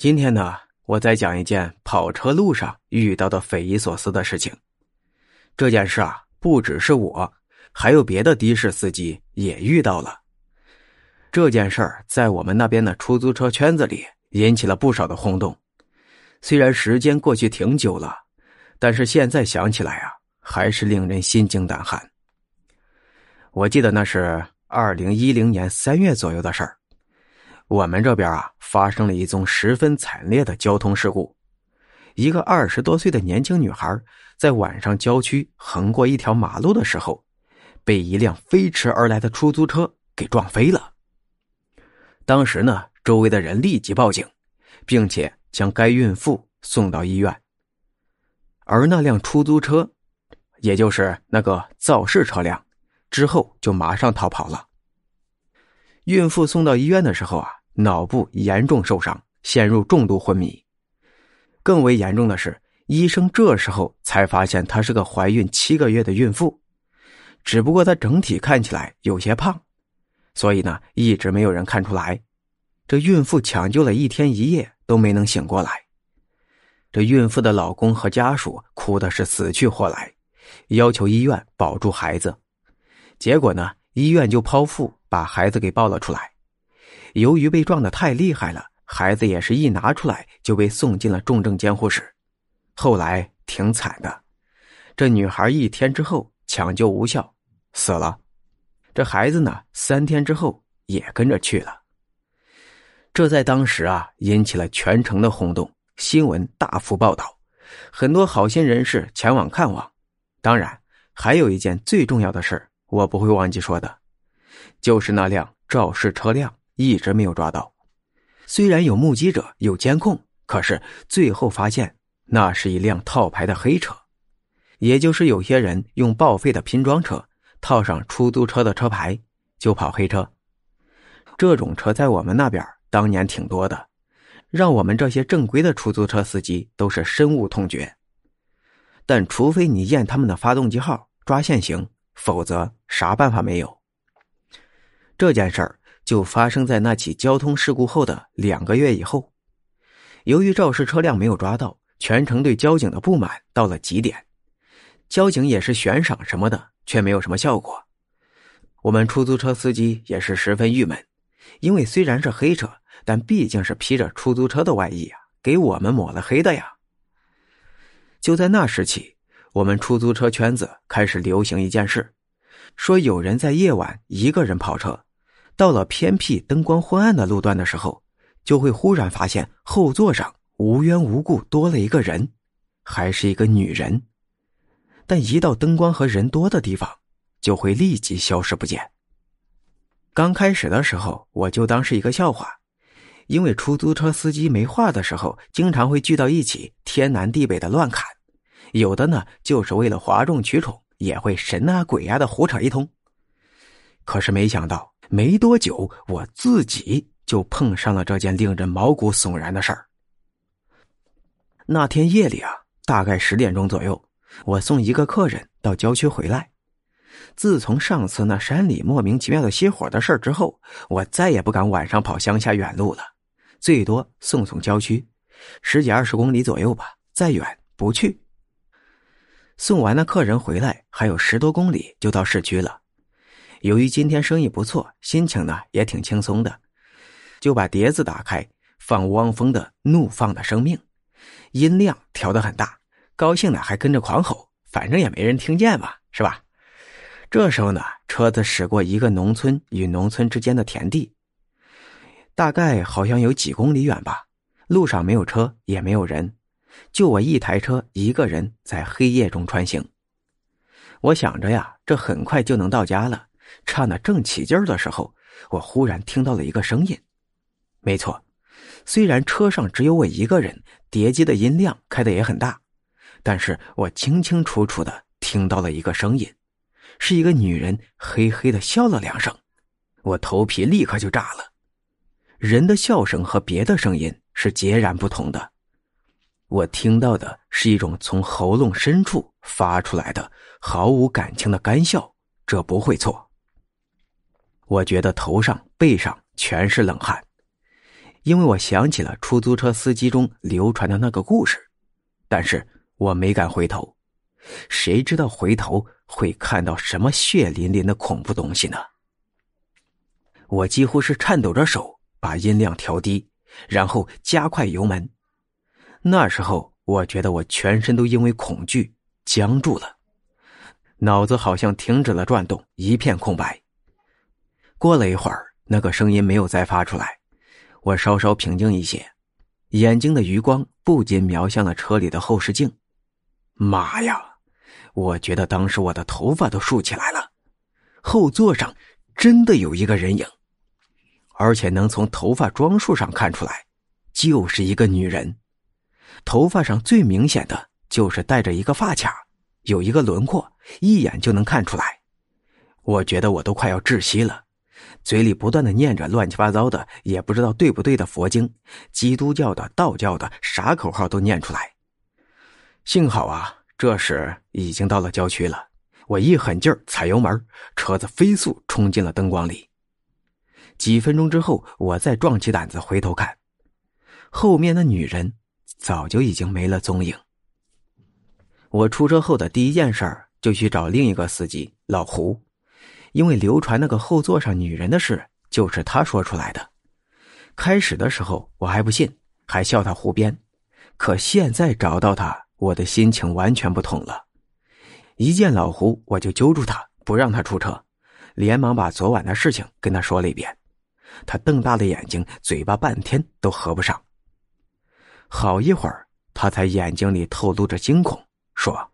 今天呢，我再讲一件跑车路上遇到的匪夷所思的事情。这件事啊，不只是我，还有别的的士司机也遇到了。这件事在我们那边的出租车圈子里引起了不少的轰动。虽然时间过去挺久了，但是现在想起来啊，还是令人心惊胆寒。我记得那是二零一零年三月左右的事儿。我们这边啊，发生了一宗十分惨烈的交通事故。一个二十多岁的年轻女孩，在晚上郊区横过一条马路的时候，被一辆飞驰而来的出租车给撞飞了。当时呢，周围的人立即报警，并且将该孕妇送到医院。而那辆出租车，也就是那个肇事车辆，之后就马上逃跑了。孕妇送到医院的时候啊。脑部严重受伤，陷入重度昏迷。更为严重的是，医生这时候才发现她是个怀孕七个月的孕妇，只不过她整体看起来有些胖，所以呢，一直没有人看出来。这孕妇抢救了一天一夜都没能醒过来。这孕妇的老公和家属哭的是死去活来，要求医院保住孩子。结果呢，医院就剖腹把孩子给抱了出来。由于被撞得太厉害了，孩子也是一拿出来就被送进了重症监护室。后来挺惨的，这女孩一天之后抢救无效死了，这孩子呢三天之后也跟着去了。这在当时啊引起了全城的轰动，新闻大幅报道，很多好心人士前往看望。当然，还有一件最重要的事我不会忘记说的，就是那辆肇事车辆。一直没有抓到，虽然有目击者有监控，可是最后发现那是一辆套牌的黑车，也就是有些人用报废的拼装车套上出租车的车牌就跑黑车。这种车在我们那边当年挺多的，让我们这些正规的出租车司机都是深恶痛绝。但除非你验他们的发动机号抓现行，否则啥办法没有。这件事儿。就发生在那起交通事故后的两个月以后，由于肇事车辆没有抓到，全城对交警的不满到了极点，交警也是悬赏什么的，却没有什么效果。我们出租车司机也是十分郁闷，因为虽然是黑车，但毕竟是披着出租车的外衣啊，给我们抹了黑的呀。就在那时起，我们出租车圈子开始流行一件事，说有人在夜晚一个人跑车。到了偏僻、灯光昏暗的路段的时候，就会忽然发现后座上无缘无故多了一个人，还是一个女人。但一到灯光和人多的地方，就会立即消失不见。刚开始的时候，我就当是一个笑话，因为出租车司机没话的时候，经常会聚到一起，天南地北的乱侃；有的呢，就是为了哗众取宠，也会神啊鬼啊的胡扯一通。可是没想到。没多久，我自己就碰上了这件令人毛骨悚然的事儿。那天夜里啊，大概十点钟左右，我送一个客人到郊区回来。自从上次那山里莫名其妙的熄火的事儿之后，我再也不敢晚上跑乡下远路了，最多送送郊区，十几二十公里左右吧，再远不去。送完了客人回来，还有十多公里就到市区了。由于今天生意不错，心情呢也挺轻松的，就把碟子打开，放汪峰的《怒放的生命》，音量调得很大，高兴的还跟着狂吼，反正也没人听见嘛，是吧？这时候呢，车子驶过一个农村与农村之间的田地，大概好像有几公里远吧，路上没有车也没有人，就我一台车一个人在黑夜中穿行。我想着呀，这很快就能到家了。唱的正起劲儿的时候，我忽然听到了一个声音。没错，虽然车上只有我一个人，碟机的音量开的也很大，但是我清清楚楚的听到了一个声音，是一个女人嘿嘿的笑了两声，我头皮立刻就炸了。人的笑声和别的声音是截然不同的，我听到的是一种从喉咙深处发出来的毫无感情的干笑，这不会错。我觉得头上、背上全是冷汗，因为我想起了出租车司机中流传的那个故事，但是我没敢回头，谁知道回头会看到什么血淋淋的恐怖东西呢？我几乎是颤抖着手把音量调低，然后加快油门。那时候，我觉得我全身都因为恐惧僵住了，脑子好像停止了转动，一片空白。过了一会儿，那个声音没有再发出来。我稍稍平静一些，眼睛的余光不禁瞄向了车里的后视镜。妈呀！我觉得当时我的头发都竖起来了。后座上真的有一个人影，而且能从头发装束上看出来，就是一个女人。头发上最明显的就是带着一个发卡，有一个轮廓，一眼就能看出来。我觉得我都快要窒息了。嘴里不断的念着乱七八糟的，也不知道对不对的佛经，基督教的、道教的，啥口号都念出来。幸好啊，这时已经到了郊区了，我一狠劲儿踩油门，车子飞速冲进了灯光里。几分钟之后，我再壮起胆子回头看，后面的女人早就已经没了踪影。我出车后的第一件事儿就去找另一个司机老胡。因为流传那个后座上女人的事就是他说出来的，开始的时候我还不信，还笑他胡编，可现在找到他，我的心情完全不同了。一见老胡，我就揪住他，不让他出车，连忙把昨晚的事情跟他说了一遍。他瞪大了眼睛，嘴巴半天都合不上。好一会儿，他才眼睛里透露着惊恐，说：“